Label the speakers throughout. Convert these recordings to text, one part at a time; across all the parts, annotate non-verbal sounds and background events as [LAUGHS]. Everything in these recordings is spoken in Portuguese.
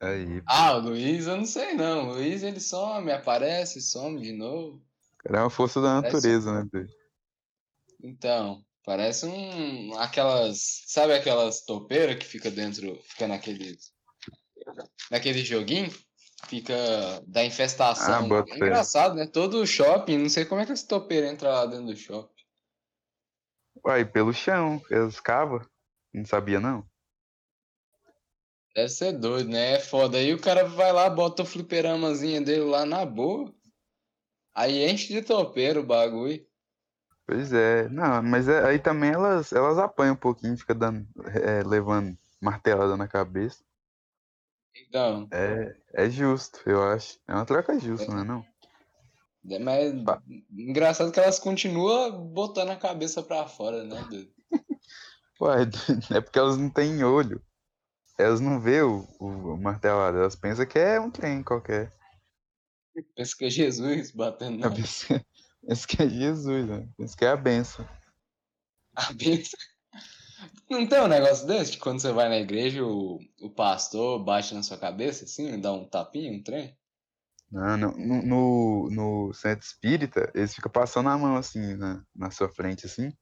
Speaker 1: Aí,
Speaker 2: Ah, o Luiz, eu não sei não. O Luiz, ele some, aparece, some de novo.
Speaker 1: cara, é uma força da
Speaker 2: Parece-
Speaker 1: natureza, né, doido?
Speaker 2: Então, parece um. Aquelas. Sabe aquelas topeiras que fica dentro. Fica naquele. Naquele joguinho? Fica da infestação.
Speaker 1: Ah,
Speaker 2: é engraçado, né? Todo shopping, não sei como é que essa topeira entra lá dentro do shopping.
Speaker 1: Uai, pelo chão, eles cavam. Não sabia, não?
Speaker 2: Deve ser doido, né? É foda. Aí o cara vai lá, bota o fliperamazinha dele lá na boa. Aí enche de topeira o bagulho.
Speaker 1: Pois é. Não, mas é- aí também elas, elas apanham um pouquinho, fica dando, é, levando martelada na cabeça.
Speaker 2: Então,
Speaker 1: É, é justo, eu acho. É uma troca justa, não é não?
Speaker 2: é mais
Speaker 1: Pá.
Speaker 2: engraçado que elas continuam botando a cabeça pra fora, né, doido? [LAUGHS]
Speaker 1: Uai, [LAUGHS] é porque elas não têm olho. Elas não vê o, o martelado, elas pensam que é um trem qualquer.
Speaker 2: Pensa que é Jesus batendo na
Speaker 1: Elas pensam pensam que é Jesus, né? Pensa que é a benção.
Speaker 2: cabeça. [LAUGHS] Não tem um negócio desse de quando você vai na igreja, o, o pastor bate na sua cabeça assim, dá um tapinha, um trem?
Speaker 1: Não, no, no, no centro espírita, eles ficam passando a mão assim na, na sua frente, assim.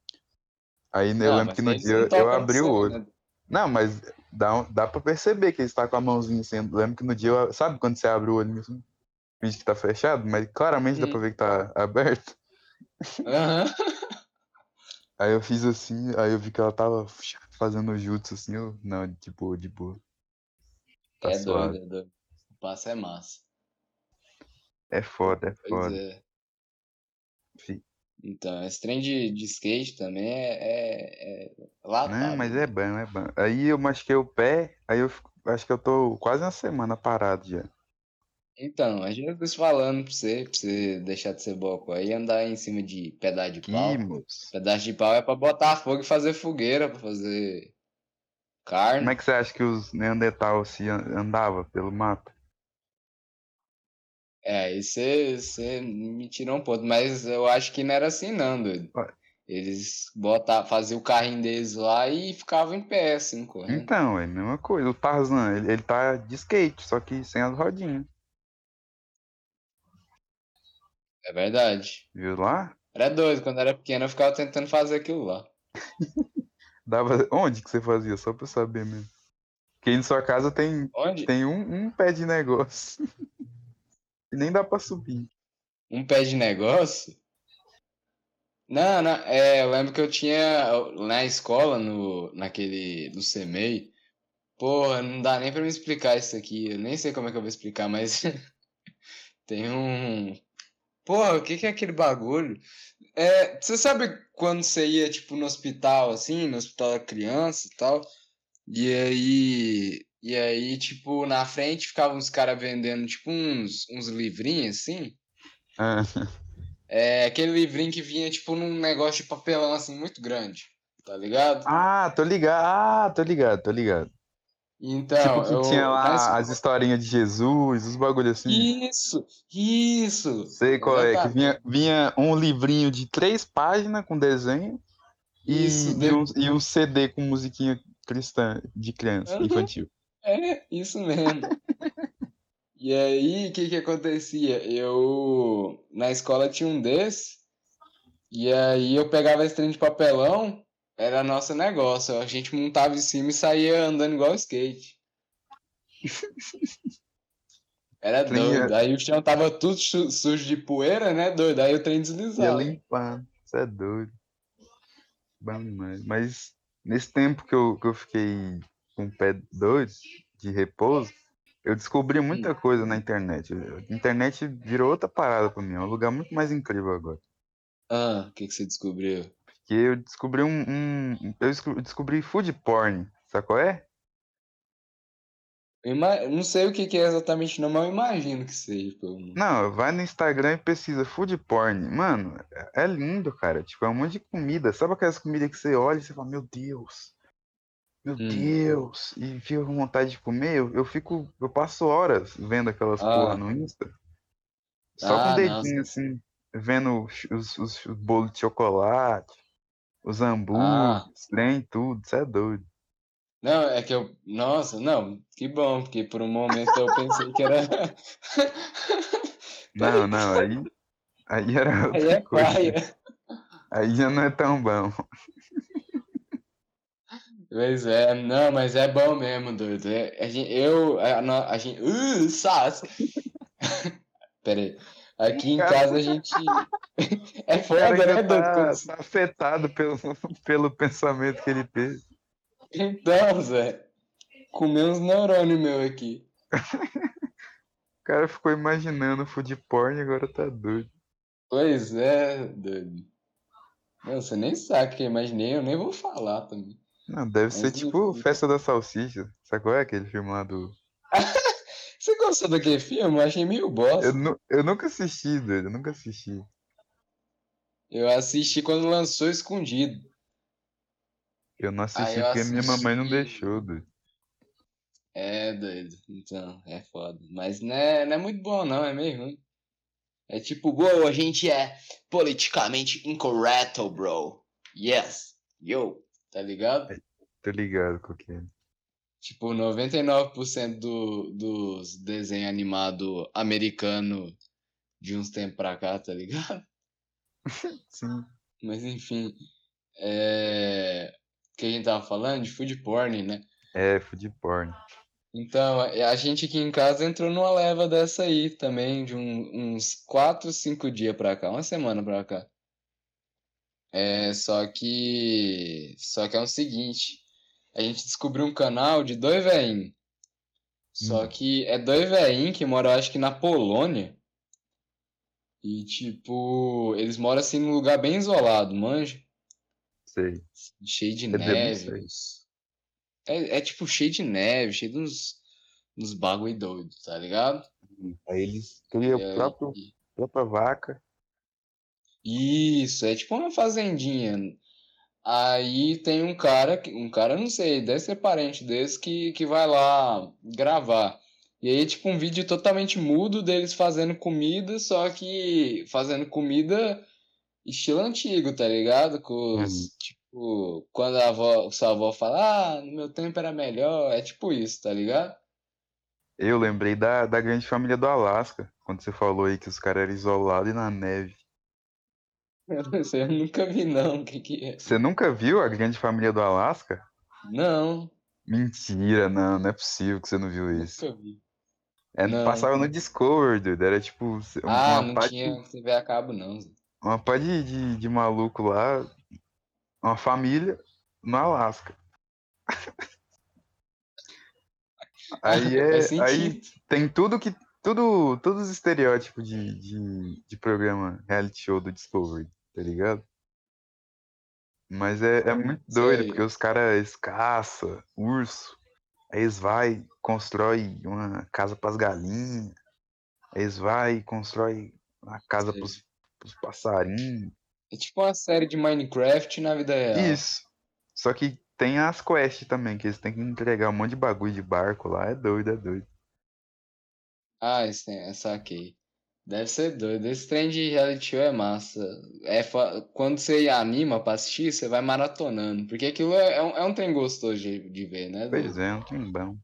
Speaker 1: Aí eu
Speaker 2: Não,
Speaker 1: lembro
Speaker 2: mas
Speaker 1: que no dia eu, abri o olho.
Speaker 2: né?
Speaker 1: Não, mas dá, dá pra perceber que ele está com a mãozinha assim. Lembro que no dia, eu, sabe quando você abre o olho assim? Finge que tá fechado, mas claramente dá
Speaker 2: Hum.
Speaker 1: pra ver que tá aberto.
Speaker 2: Aham. [LAUGHS]
Speaker 1: Aí eu fiz assim, aí eu vi que ela tava fazendo jutsu assim, eu, não, tipo, de boa. Tá
Speaker 2: é
Speaker 1: suave.
Speaker 2: doido, é doido. O passo é massa.
Speaker 1: É foda, é
Speaker 2: Pois
Speaker 1: foda.
Speaker 2: é. Então, esse trem de, de skate também é, é, é latado.
Speaker 1: Não, mas é bom, é bom. Aí eu machuquei o pé, aí eu fico- acho que eu tô quase uma semana parado já.
Speaker 2: Então, a Jesus falando pra você, pra você deixar de ser boco aí e andar em cima de pedaço de pau.
Speaker 1: Moço.
Speaker 2: Pedaço de pau é pra botar fogo e fazer fogueira, pra fazer carne.
Speaker 1: Como é que você acha que os Neandertal se an- andava pelo mato?
Speaker 2: É, aí você, me tirou um ponto, mas eu acho que não era assim não, doido. Eles botavam, faziam o carrinho deles lá e ficavam em pé, assim, correndo.
Speaker 1: Então, é a mesma coisa. O Tarzan, ele, ele tá de skate, só que sem as rodinhas.
Speaker 2: É verdade.
Speaker 1: Viu lá?
Speaker 2: Era doido, quando era pequeno eu ficava tentando fazer aquilo lá. [LAUGHS]
Speaker 1: Dava... Onde que você fazia? Só pra eu saber mesmo. Porque aí na sua casa tem,
Speaker 2: Onde?
Speaker 1: tem um, um pé de negócio. [LAUGHS] nem dá pra subir.
Speaker 2: Um pé de negócio? Não, não, é, eu lembro que eu tinha na escola, no, naquele, no CMEI, porra, não dá nem pra me explicar isso aqui, eu nem sei como é que eu vou explicar, mas [LAUGHS] tem um, porra, o que que é aquele bagulho? É, você sabe quando você ia, tipo, no hospital, assim, no hospital da criança e tal, e aí, e aí, tipo, na frente ficavam uns caras vendendo, tipo, uns, uns livrinhos, assim,
Speaker 1: Ah, [LAUGHS]
Speaker 2: é aquele livrinho que vinha, tipo, num negócio de papelão, assim, muito grande. Tá ligado?
Speaker 1: Ah, tô ligado. Ah, tô ligado, tô ligado.
Speaker 2: Então,
Speaker 1: tipo que
Speaker 2: eu...
Speaker 1: tinha lá
Speaker 2: escola-
Speaker 1: as historinhas de Jesus, os bagulho assim.
Speaker 2: Isso! Isso!
Speaker 1: Sei qual é, que vinha, vinha um livrinho de três páginas com desenho e, e, um, e um CD com musiquinha cristã de criança,
Speaker 2: Uhum.
Speaker 1: infantil.
Speaker 2: É, isso mesmo. E aí, o que que acontecia? Eu, na escola tinha um desse, e aí eu pegava esse trem de papelão, era nosso negócio, a gente montava em cima e saía andando igual skate. Era doido.
Speaker 1: ia-
Speaker 2: Aí o chão tava tudo su- sujo de poeira, né, doido? Aí o trem
Speaker 1: Ia
Speaker 2: deslizava.
Speaker 1: limpando. Isso é doido. Bom demais. Mas nesse tempo que eu, que eu fiquei com o pé doido, de repouso, eu descobri muita coisa na internet. A internet virou outra parada pra mim. É um lugar muito mais incrível agora.
Speaker 2: Ah, o que que você descobriu?
Speaker 1: Porque eu descobri um. um- eu desco- descobri food porn. Sabe qual é?
Speaker 2: Eu Não sei o que que é exatamente não, mas eu imagino que seja.
Speaker 1: Não, vai no Instagram e pesquisa food porn. Mano, é é lindo, cara. Tipo, é um monte de comida. Sabe aquelas comidas que você olha e você fala, meu Deus. Meu
Speaker 2: Hum.
Speaker 1: Deus. E fica com vontade de comer. Eu, eu fico. Eu passo horas vendo aquelas
Speaker 2: Ah.
Speaker 1: porra no Insta. Só
Speaker 2: Ah,
Speaker 1: com o
Speaker 2: não,
Speaker 1: dedinho assim, vendo os, os, os- os bolos de chocolate, os
Speaker 2: Ah.
Speaker 1: hambúrgueres, trem, tudo. Isso é doido.
Speaker 2: Não, é que eu. Nossa, não, que bom, porque por um momento eu pensei que era. [LAUGHS]
Speaker 1: Não, não, aí. Aí era
Speaker 2: Aí é
Speaker 1: coisa.
Speaker 2: paia.
Speaker 1: Aí já não é tão bom.
Speaker 2: Pois é, não, mas é bom mesmo, doido. É, a gente, eu, a, no- a gente. Uh, sas! [LAUGHS] Pera aí. Aqui em casa a gente. [LAUGHS] É foda, né, doido?
Speaker 1: tá,
Speaker 2: Quando-
Speaker 1: tá afetado pelo, pelo pensamento que ele teve.
Speaker 2: Então, Zé. Comer uns neurônios meu aqui.
Speaker 1: O cara ficou imaginando food porn e agora tá doido.
Speaker 2: Pois é, doido. Não, você nem sabe o que eu imaginei, eu nem vou falar também.
Speaker 1: Não, deve ser tipo. Festa da Salsicha. Sabe qual é aquele filme lá do. [LAUGHS]
Speaker 2: Você gostou daquele filme? Eu achei meio bosta.
Speaker 1: Eu, nu- eu nunca assisti, doido. Eu nunca assisti.
Speaker 2: Eu assisti quando lançou escondido.
Speaker 1: Eu não assisti
Speaker 2: eu
Speaker 1: porque minha mamãe não
Speaker 2: assisti.
Speaker 1: deixou, doido.
Speaker 2: É, doido. Então, é foda. Mas não é, não é muito bom, não, é meio ruim. É tipo, bro, a gente é politicamente incorreto, bro. Yes. Yo. Tá ligado?
Speaker 1: Tô ligado com que é.
Speaker 2: Tipo, 99% do, dos desenhos animados americanos de uns tempos pra cá, tá ligado? [LAUGHS]
Speaker 1: Sim.
Speaker 2: Mas enfim. É... O que a gente tava falando? De food porn, né?
Speaker 1: É, food porn.
Speaker 2: Então, a a gente aqui em casa entrou numa leva dessa aí também, de um- uns 4, 5 dias pra cá, uma semana pra cá. É, só que. Só que é o seguinte: a gente descobriu um canal de dois veinhos. Só
Speaker 1: Hum.
Speaker 2: que é dois veinhos que moram, acho que na Polônia. E, tipo, eles moram assim num lugar bem isolado, manja?
Speaker 1: Sei.
Speaker 2: Cheio de
Speaker 1: É
Speaker 2: neve. É, é tipo cheio de neve, cheio de uns, uns bagulho doido, tá ligado?
Speaker 1: Aí eles criam a própria vaca.
Speaker 2: Isso, é tipo uma fazendinha. Aí tem um cara, que- um cara, não sei, deve ser parente desse, que, que vai lá gravar. E aí, tipo, um vídeo totalmente mudo deles fazendo comida, só que fazendo comida estilo antigo, tá ligado? Com os,
Speaker 1: Uhum.
Speaker 2: tipo, quando a avó, sua avó fala, ah, no meu tempo era melhor, é tipo isso, tá ligado?
Speaker 1: Eu lembrei da, da grande família do Alasca, quando você falou aí que os caras eram isolados e na neve.
Speaker 2: Isso eu nunca vi, não, o que que é?
Speaker 1: Você nunca viu a grande família do Alasca?
Speaker 2: Não,
Speaker 1: Mentira, não, não é possível que você não viu isso.
Speaker 2: nunca vi.
Speaker 1: É,
Speaker 2: Não.
Speaker 1: passava no Discovery, dude, era tipo
Speaker 2: Ah,
Speaker 1: uma
Speaker 2: não tinha
Speaker 1: de,
Speaker 2: TV a cabo, não.
Speaker 1: Uma pá de, de, de maluco lá, uma família no Alasca. [LAUGHS] Aí é,
Speaker 2: Faz
Speaker 1: aí tem tudo que tudo, todos os estereótipos de, de, de programa reality show do Discovery, tá ligado? Mas é, é muito doido,
Speaker 2: Sei.
Speaker 1: porque os caras eles caçam urso, aí eles vai constrói uma casa pras galinhas, aí eles vai e constrói uma casa
Speaker 2: Sei.
Speaker 1: pros, pros passarinhos.
Speaker 2: É tipo uma série de Minecraft na vida real.
Speaker 1: Isso. Só que tem as quests também, que eles têm que entregar um monte de bagulho de barco lá, é doido, é doido.
Speaker 2: Ah, esse é, saquei. Deve ser doido. Esse trem de reality show é massa. É Quando você anima pra assistir, você vai maratonando. Porque aquilo é, é um, é um trem gostoso de, de ver, né?
Speaker 1: Pois
Speaker 2: doido?
Speaker 1: é, não tem bom.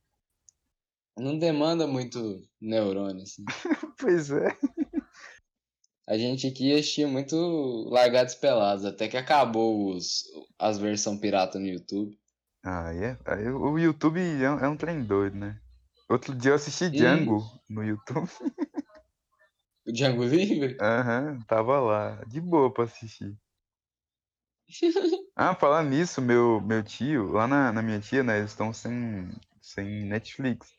Speaker 2: Não demanda muito neurônio, assim. [LAUGHS]
Speaker 1: Pois é.
Speaker 2: A gente aqui assistia muito Largados Pelados, até que acabou os, as versões pirata no YouTube.
Speaker 1: Ah, é? Aí o YouTube é, um- é um trem doido, né? Outro dia eu assisti Django no YouTube. [LAUGHS]
Speaker 2: O Django Livre?
Speaker 1: Aham, tava lá. De boa pra assistir. [LAUGHS] Ah, falar nisso, meu, meu tio, lá na, na minha tia, né? Eles estão sem, sem Netflix.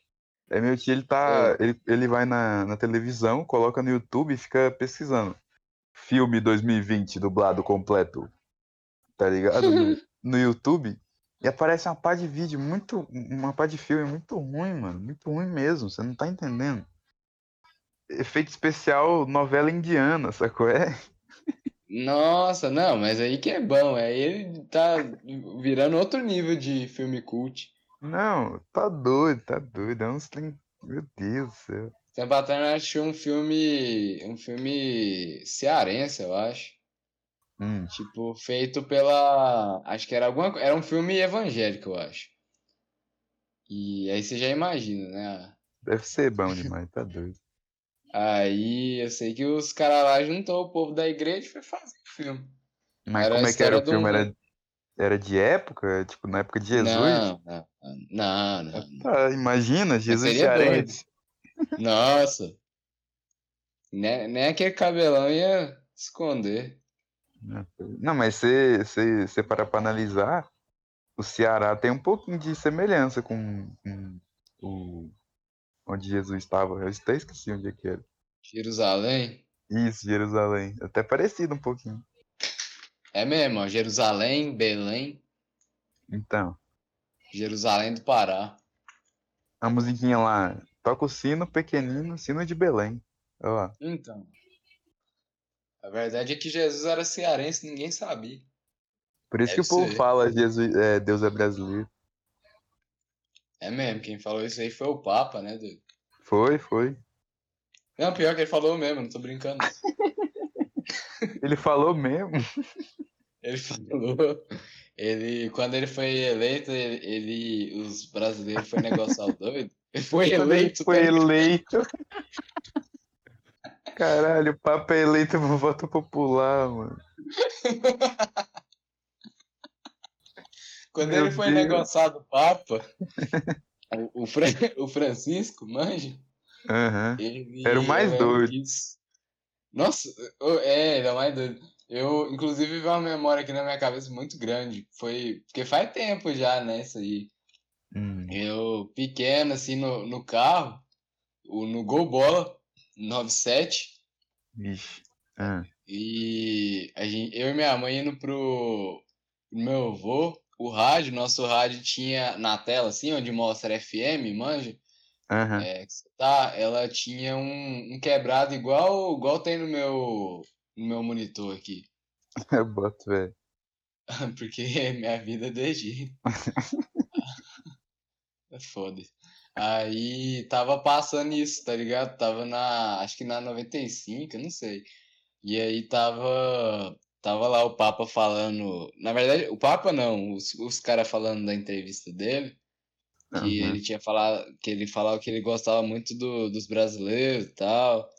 Speaker 1: Aí meu tio, ele tá. Ele, ele vai na, na televisão, coloca no YouTube e fica pesquisando. Filme 2020, dublado completo. Tá ligado? No, [LAUGHS] no YouTube. E aparece uma pá de vídeo muito. Uma pá de filme muito ruim, mano. Muito ruim mesmo. Você não tá entendendo. Efeito especial novela indiana, sacou? É?
Speaker 2: Nossa, não, mas aí que é bom. Aí ele tá virando outro nível de filme cult.
Speaker 1: Não, tá doido, tá doido. É uns. Meu Deus do céu.
Speaker 2: Tempo atrás eu assisti um filme. Um filme cearense, eu acho.
Speaker 1: Hum,
Speaker 2: Tipo, feito pela. Acho que era alguma Era um filme evangélico, eu acho. E aí você já imagina, né?
Speaker 1: Deve ser bom demais, tá doido.
Speaker 2: Aí eu sei que os caras lá juntou o povo da igreja e foi fazer o filme.
Speaker 1: Mas
Speaker 2: Era
Speaker 1: como é que era o filme? Era, era de época? Tipo, na época de Jesus?
Speaker 2: Não, não, não, não, não.
Speaker 1: Tá, imagina, Jesus
Speaker 2: seria
Speaker 1: cearense.
Speaker 2: Nossa. [LAUGHS] Nem, nem aquele cabelão ia esconder.
Speaker 1: Não, mas você, você, você parar pra analisar, o Ceará tem um pouquinho de semelhança com, com o onde Jesus estava. Eu até esqueci onde é que era.
Speaker 2: Jerusalém?
Speaker 1: Isso, Jerusalém. Até parecido um pouquinho.
Speaker 2: É mesmo, ó. Jerusalém, Belém,
Speaker 1: Então,
Speaker 2: Jerusalém do Pará.
Speaker 1: a musiquinha lá, toca o sino pequenino, sino de Belém. Olha lá.
Speaker 2: Então. A verdade é que Jesus era cearense, ninguém sabia.
Speaker 1: Por isso
Speaker 2: Deve
Speaker 1: que o povo
Speaker 2: ser.
Speaker 1: fala Jesus, é, Deus é brasileiro.
Speaker 2: É mesmo, quem falou isso aí foi o Papa, né, doido?
Speaker 1: Foi, foi.
Speaker 2: Não, pior que ele falou mesmo, não tô brincando. [LAUGHS]
Speaker 1: Ele falou mesmo. [LAUGHS]
Speaker 2: Ele falou. Ele, quando ele foi eleito, ele, ele- os brasileiros foi negociar o doido. Ele foi
Speaker 1: Quando ele
Speaker 2: eleito.
Speaker 1: foi
Speaker 2: tá
Speaker 1: eleito. [LAUGHS] Caralho, o Papa é eleito por voto popular, mano.
Speaker 2: Quando
Speaker 1: Meu
Speaker 2: ele foi
Speaker 1: Deus.
Speaker 2: negociar do Papa, o, o, Fra- [LAUGHS] o Francisco, manja,
Speaker 1: Aham.
Speaker 2: ele.
Speaker 1: Era o mais doido.
Speaker 2: Nossa, é, ele é o mais doido. Eu, inclusive, vi uma memória aqui na minha cabeça muito grande. Foi. Porque faz tempo já, né? Isso aí.
Speaker 1: Hum.
Speaker 2: Eu, pequeno, assim, no, no carro, o, no Gol Bola 97,
Speaker 1: Vixe. Ah.
Speaker 2: e a gente, eu e minha mãe indo pro, pro meu avô, o rádio, nosso rádio tinha na tela, assim, onde mostra FM, manja,
Speaker 1: Aham.
Speaker 2: é, tá, ela tinha um, um quebrado igual, igual tem no meu, no meu monitor aqui, [LAUGHS]
Speaker 1: Eu boto, velho. [LAUGHS]
Speaker 2: porque minha vida é jeito. [LAUGHS] É foda. Aí tava passando isso, tá ligado? Tava na, acho que na 95, eu não sei. E aí tava, tava lá o Papa falando, na verdade, o Papa não, os, os caras falando da entrevista dele, que
Speaker 1: Aham.
Speaker 2: ele tinha falado, que ele falava que ele gostava muito do, dos brasileiros e tal.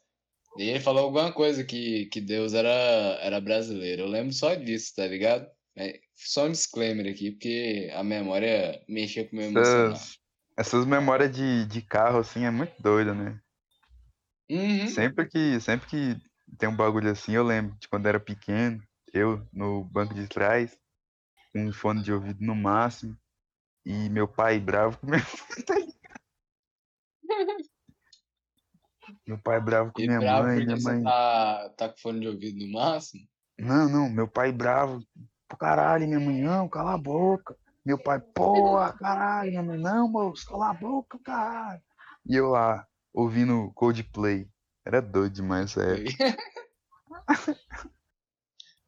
Speaker 2: E ele falou alguma coisa que, que Deus era, era brasileiro. Eu lembro só disso, tá ligado? É, só um disclaimer aqui, porque a memória mexeu com o meu emocional.
Speaker 1: Essas, memórias de, de carro, assim, é muito doido, né?
Speaker 2: Uhum.
Speaker 1: Sempre que, sempre que tem um bagulho assim, eu lembro de quando era pequeno, eu no banco de trás, com um fone de ouvido no máximo, e meu pai bravo com minha [LAUGHS] Meu pai bravo com
Speaker 2: E
Speaker 1: minha
Speaker 2: bravo
Speaker 1: mãe, minha mãe.
Speaker 2: tá, tá com fone de ouvido no máximo?
Speaker 1: Não, não, meu pai bravo. Pro caralho, minha mãe, não, cala a boca. Meu pai, porra, caralho, não, moço, cala a boca, caralho. E eu lá, ouvindo Coldplay. Era doido demais essa época. [LAUGHS]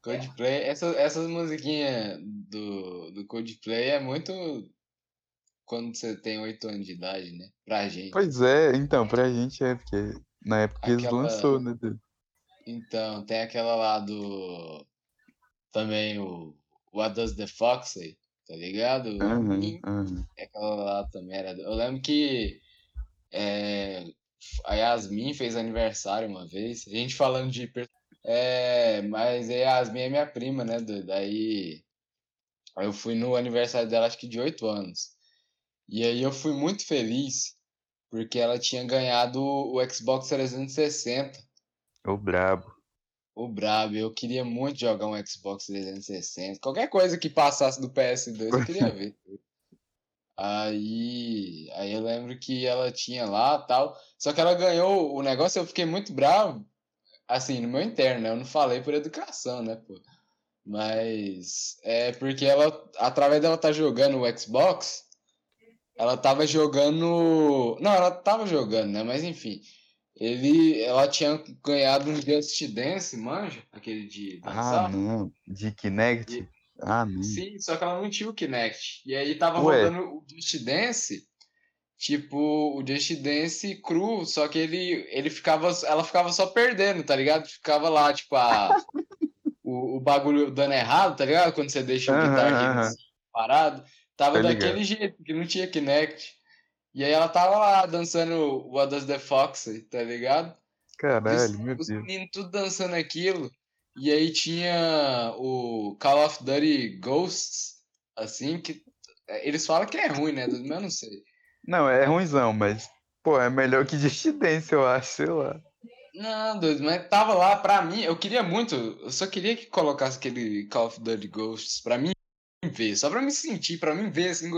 Speaker 2: Coldplay, essa, essas musiquinhas do, do Coldplay é muito quando você tem 8 anos de idade, né? Pra gente.
Speaker 1: Pois é, então, pra gente é, porque na época eles
Speaker 2: Aquela-
Speaker 1: lançou, né?
Speaker 2: Então, tem aquela lá do. Também o What Does the Fox Say? Tá ligado?
Speaker 1: Aham,
Speaker 2: E
Speaker 1: aham.
Speaker 2: Aquela lá também era. Eu lembro que é, a Yasmin fez aniversário uma vez. A gente falando de. É, mas a Yasmin é minha prima, né? Daí eu fui no aniversário dela, acho que de 8 anos. E aí eu fui muito feliz porque ela tinha ganhado o Xbox 360.
Speaker 1: O brabo.
Speaker 2: O brabo, eu queria muito jogar um Xbox 360. Qualquer coisa que passasse do PS2 eu queria ver. [LAUGHS] Aí, aí eu lembro que ela tinha lá tal. Só que ela ganhou o negócio eu fiquei muito bravo. Assim, no meu interno, né? Eu não falei por educação, né, pô? Mas é porque ela, através dela estar jogando o Xbox, ela tava jogando. Não, ela tava jogando, né? Mas enfim. Ele, ela tinha ganhado um Just Dance, manja? Aquele de
Speaker 1: Ah,
Speaker 2: dançar.
Speaker 1: não. De Kinect? Ah, não.
Speaker 2: Sim, só que ela não tinha o Kinect. E aí tava
Speaker 1: Ué.
Speaker 2: rodando o Just Dance, tipo, o Just Dance cru, só que ele, ele ficava, ela ficava só perdendo, tá ligado? Ficava lá, tipo, a, [LAUGHS] o, o bagulho dando errado, tá ligado? Quando você deixa o
Speaker 1: Aham,
Speaker 2: Guitar Hero
Speaker 1: aham.
Speaker 2: assim, parado. Tava daquele jeito, porque não tinha Kinect. E aí ela tava lá dançando What Does the Fox, tá ligado?
Speaker 1: Caralho,
Speaker 2: os,
Speaker 1: meu
Speaker 2: os
Speaker 1: Deus.
Speaker 2: meninos tudo dançando aquilo. E aí tinha o Call of Duty Ghosts, assim, que eles falam que é ruim, né? Mas eu não sei.
Speaker 1: Não, é ruimzão, mas, pô, é melhor que Dissidência, eu acho, sei lá.
Speaker 2: Não, doido, mas tava lá pra mim, eu queria muito, eu só queria que colocasse aquele Call of Duty Ghosts pra mim ver, só pra me sentir, pra mim ver, assim,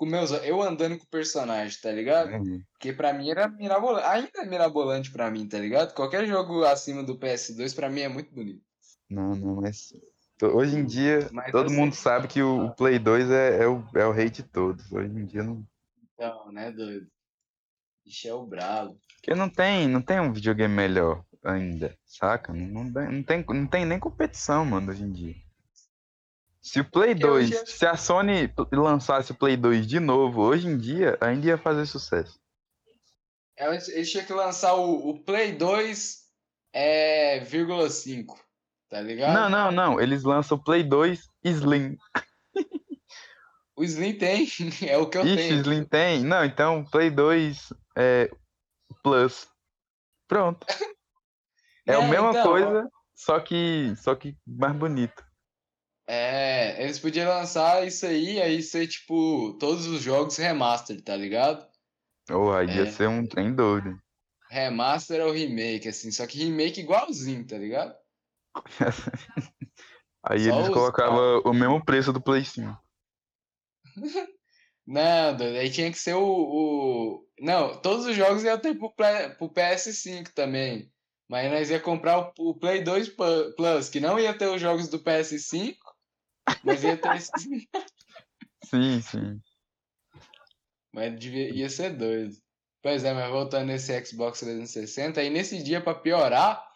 Speaker 2: com, meus, eu andando com o personagem, tá ligado?
Speaker 1: Entendi.
Speaker 2: Porque pra mim era mirabolante, ainda é mirabolante pra mim, tá ligado? Qualquer jogo acima do PS2 pra mim é muito bonito.
Speaker 1: Não, não, mas hoje em dia
Speaker 2: Mas
Speaker 1: todo
Speaker 2: assim-
Speaker 1: mundo sabe que o, o Play 2 é, é, o, é o rei de todos. Hoje em dia não.
Speaker 2: Então, né, doido? Ixi, é o brabo.
Speaker 1: Porque não tem, não tem um videogame melhor ainda, saca? Não, não tem, não tem nem competição, mano, hoje em dia. Se o Play
Speaker 2: Porque hoje
Speaker 1: 2,
Speaker 2: é-
Speaker 1: se a Sony lançasse o Play 2 de novo, hoje em dia, ainda ia fazer sucesso.
Speaker 2: Eles, eles tinham que lançar o, o Play 2 é, vírgula 5, tá ligado?
Speaker 1: Não, não, não. Eles lançam o Play 2 Slim.
Speaker 2: O Slim tem, [LAUGHS] é o que eu
Speaker 1: Ixi,
Speaker 2: tenho.
Speaker 1: Slim tem? Não, então Play 2 é, Plus. Pronto. [LAUGHS] É a
Speaker 2: Não,
Speaker 1: mesma
Speaker 2: então,
Speaker 1: coisa, só que, só que mais bonito.
Speaker 2: É, eles podiam lançar isso aí, aí ser tipo todos os jogos remaster, tá ligado?
Speaker 1: Ou aí ia
Speaker 2: É.
Speaker 1: ser um trem doido.
Speaker 2: Remaster ou remake, assim, só que remake igualzinho, tá ligado? [LAUGHS]
Speaker 1: Aí
Speaker 2: Só
Speaker 1: eles colocavam o mesmo preço do Play 5. [LAUGHS]
Speaker 2: Não, doido, aí tinha que ser o, o... Não, todos os jogos iam ter pro, pro PS5 também. Mas nós ia comprar o, o Play 2 Pu- Plus, que não ia ter os jogos do PS5, mas ia ter esses...
Speaker 1: Sim, sim.
Speaker 2: Mas devia, ia ser doido. Pois é, mas voltando nesse Xbox 360, aí nesse dia pra piorar,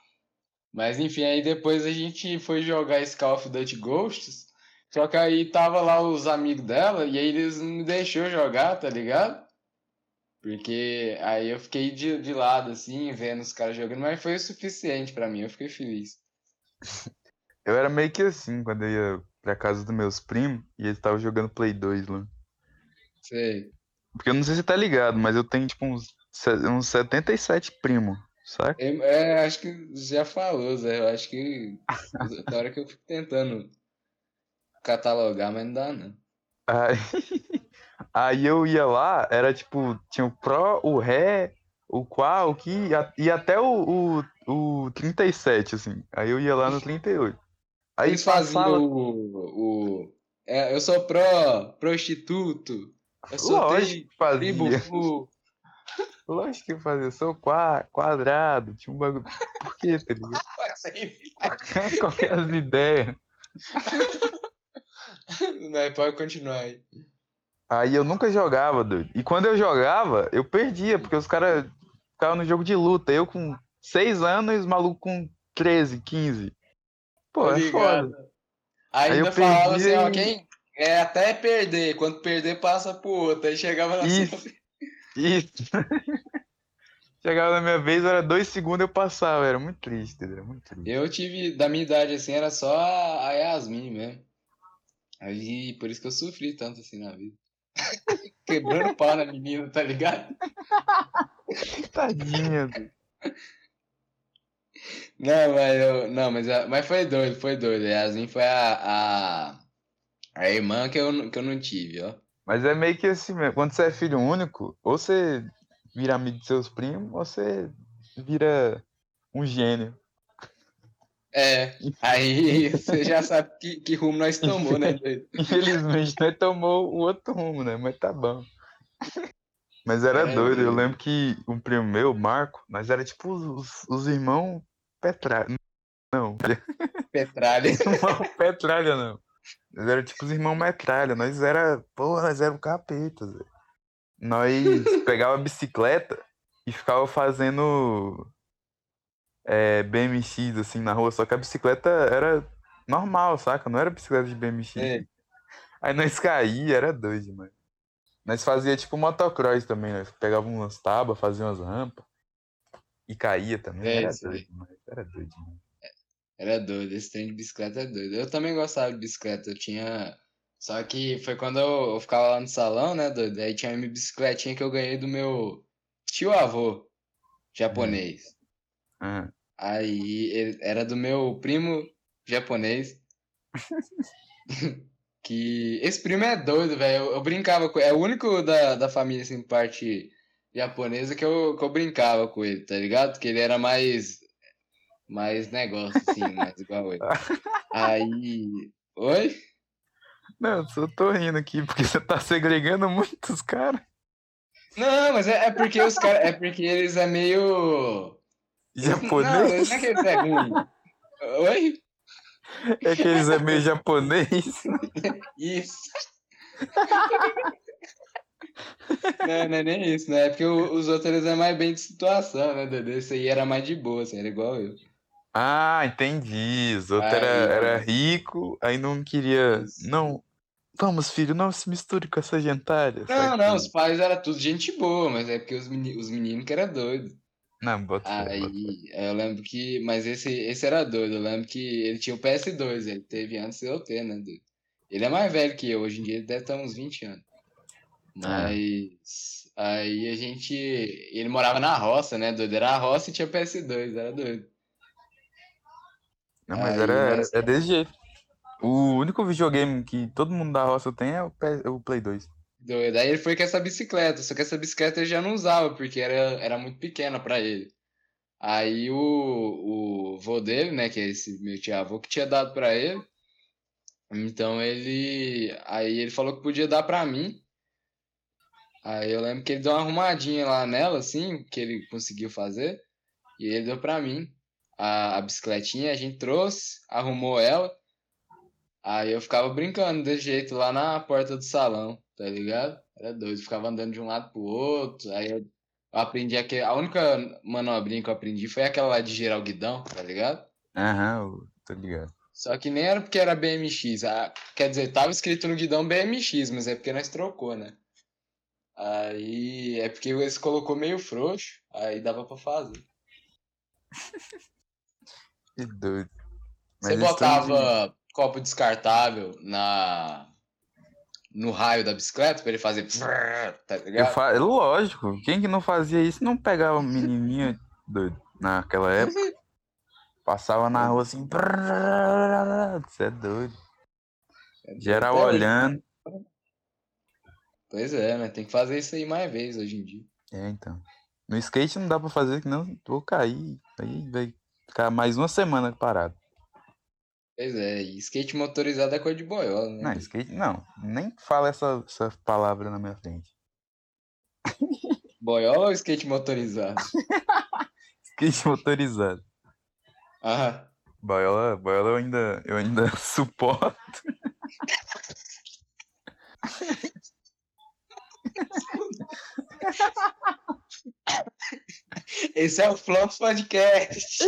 Speaker 2: mas enfim, aí depois a gente foi jogar esse Call of Duty Ghosts, só que aí tava lá os amigos dela, e aí eles não me deixou jogar, tá ligado? Porque aí eu fiquei de, de lado, assim, vendo os caras jogando, mas foi o suficiente pra mim, eu fiquei feliz.
Speaker 1: Eu era meio que assim, quando eu ia pra casa dos meus primos e eles estavam jogando Play 2 lá.
Speaker 2: Sei.
Speaker 1: Porque eu não sei se tá ligado, mas eu tenho tipo uns, uns 77 primos, saca?
Speaker 2: Eu- É, acho que já falou, Zé. Eu acho que [LAUGHS] da hora que eu fico tentando catalogar, mas não dá, não.
Speaker 1: Aí, [LAUGHS] aí eu ia lá, era tipo, tinha o Pro, o Ré, o Qual, o Que e até o, o, o 37, assim. Aí eu ia lá no 38. Aí
Speaker 2: Eles faziam
Speaker 1: passava-
Speaker 2: o. o é, eu sou pró, prostituto. Eu sou
Speaker 1: Lógico que fazia.
Speaker 2: tribo. [LAUGHS]
Speaker 1: Lógico que fazia. Eu sou qua- quadrado, um bagulho. Por quê, tá ligado? [LAUGHS] [LAUGHS] Qualquer as ideias.
Speaker 2: Não, pode continuar aí.
Speaker 1: Aí eu nunca jogava, doido. E quando eu jogava, eu perdia, porque os caras ficavam no jogo de luta. Eu com 6 anos e os malucos com 13, 15. Pô, é foda.
Speaker 2: Aí ainda falava
Speaker 1: perdi
Speaker 2: assim, ó, quem. É até perder. Quando perder, passa pro outro. Aí chegava na
Speaker 1: Isso.
Speaker 2: sua.
Speaker 1: Isso. [LAUGHS] Chegava na minha vez, era dois segundos eu passava. Era muito triste? Era muito triste.
Speaker 2: Eu tive, da minha idade assim, era só a a Yasmin mesmo. Aí, por isso que eu sofri tanto assim na vida. [LAUGHS] Quebrando pau na menina, tá ligado? [LAUGHS]
Speaker 1: Tadinha.
Speaker 2: Não, mas, eu, não, mas, a- mas foi doido, foi doido. A Yasmin foi a, a, a irmã que eu, não- que eu não tive, ó.
Speaker 1: Mas é meio que assim mesmo. Quando você é filho único, ou você vira amigo de seus primos, ou você vira um gênio.
Speaker 2: É, aí você já sabe que, que rumo nós tomou, né? [LAUGHS]
Speaker 1: Infelizmente, nós tomou o outro rumo, né? Mas tá bom. Mas era
Speaker 2: É,
Speaker 1: doido. Eu lembro que um primo meu, Marco, nós era tipo os, os irmãos Petralha. Não, [LAUGHS]
Speaker 2: Petralha. [LAUGHS]
Speaker 1: irmão Petralha não. Nós era tipo os irmãos Metralha. Nós era, pô, nós era o capeta, Zé. Nós [LAUGHS] pegava a bicicleta e ficava fazendo é, BMX assim na rua, só que a bicicleta era normal, saca? Não era bicicleta de BMX.
Speaker 2: É.
Speaker 1: Aí nós caía, era doido demais. Nós fazia tipo motocross também, nós pegava umas tábuas, fazia umas rampas e caía também.
Speaker 2: É,
Speaker 1: era doido era doido demais.
Speaker 2: Era doido, esse trem de bicicleta é doido. Eu também gostava de bicicleta, eu tinha. Só que foi quando eu, eu ficava lá no salão, né, doido? Aí tinha uma bicicletinha que eu ganhei do meu tio-avô japonês.
Speaker 1: Ah,
Speaker 2: Aí ele- era do meu primo japonês. [LAUGHS] que esse primo é doido, velho. Eu, eu brincava com ele. É o único da, da família, assim, parte japonesa que eu, que eu brincava com ele, tá ligado? Porque ele era mais. Mais negócio, assim, [LAUGHS] mais igual ele. Aí. Oi?
Speaker 1: Não, eu só tô rindo aqui porque você tá segregando muitos caras.
Speaker 2: Não, mas é, é porque os caras. É porque eles é meio. Não,
Speaker 1: Japonês?
Speaker 2: não é que eles é ruim. Oi?
Speaker 1: É que eles é meio japonês. [LAUGHS]
Speaker 2: Isso. [LAUGHS] Não, não é nem isso, né? É porque os outros é mais bem de situação, né, Dede? Esse aí era mais de boa, assim, era igual eu.
Speaker 1: Ah, entendi. Os outros
Speaker 2: Aí,
Speaker 1: era, era rico, aí não queria.
Speaker 2: Isso.
Speaker 1: Não. Vamos, filho, não se misture com essa gentalha.
Speaker 2: Não, não, os pais eram tudo gente boa, mas é porque os, meni os meninos que era doido.
Speaker 1: Não, bota fé, bota.
Speaker 2: Aí eu lembro que. Mas esse, esse era doido. Eu lembro que ele tinha o PS2, ele teve antes de eu ter, né? Ele é mais velho que eu, hoje em dia ele deve estar uns 20 anos.
Speaker 1: Ah.
Speaker 2: Mas aí a gente. Ele morava na roça, né, doido? Era a roça e tinha PS2, era doido.
Speaker 1: Não, mas
Speaker 2: Aí,
Speaker 1: era,
Speaker 2: mas-
Speaker 1: é desse jeito. O único videogame que todo mundo da roça tem é o, P- o Play 2.
Speaker 2: Doido. Aí ele foi com essa bicicleta, só que essa bicicleta ele já não usava, porque era, era muito pequena pra ele. Aí o, o vô dele, né, que é esse meu tio-avô, que tinha dado pra ele. Então ele. Aí ele falou que podia dar pra mim. Aí eu lembro que ele deu uma arrumadinha lá nela, assim, que ele conseguiu fazer. E ele deu pra mim a, a bicicletinha, a gente trouxe, arrumou ela. Aí eu ficava brincando desse jeito lá na porta do salão, tá ligado? Era doido, ficava andando de um lado pro outro. Aí eu, aprendi aquele. A única manobrinha que eu aprendi foi aquela lá de girar o guidão, tá ligado?
Speaker 1: Aham, tô ligado.
Speaker 2: Só que nem era porque era BMX. ah, quer dizer, tava escrito no guidão BMX, mas é porque nós trocou, né? Aí é porque eles colocou meio frouxo, aí dava pra fazer.
Speaker 1: Que doido.
Speaker 2: Você
Speaker 1: Mas esse tanto de-
Speaker 2: botava copo descartável na no raio da bicicleta pra ele fazer [LAUGHS] tá
Speaker 1: Eu
Speaker 2: ligado?
Speaker 1: fa... Lógico, quem que não fazia isso não pegava menininha doido naquela época. Passava na rua assim. [LAUGHS] Você é doido. Geral
Speaker 2: Até hoje.
Speaker 1: olhando.
Speaker 2: Pois é, né? Tem que fazer isso aí mais vezes hoje em dia.
Speaker 1: É, então. No skate não dá pra fazer, que não vou cair. Aí vai ficar mais uma semana parado.
Speaker 2: Pois é, e skate motorizado é coisa de boiola, né?
Speaker 1: Não, skate não. Nem fala essa, essa palavra na minha frente.
Speaker 2: Boiola ou skate motorizado? [LAUGHS]
Speaker 1: Skate motorizado.
Speaker 2: Ah,
Speaker 1: Boiola, boiola eu ainda, eu ainda [LAUGHS] suporto. [LAUGHS]
Speaker 2: esse é o Flops Podcast.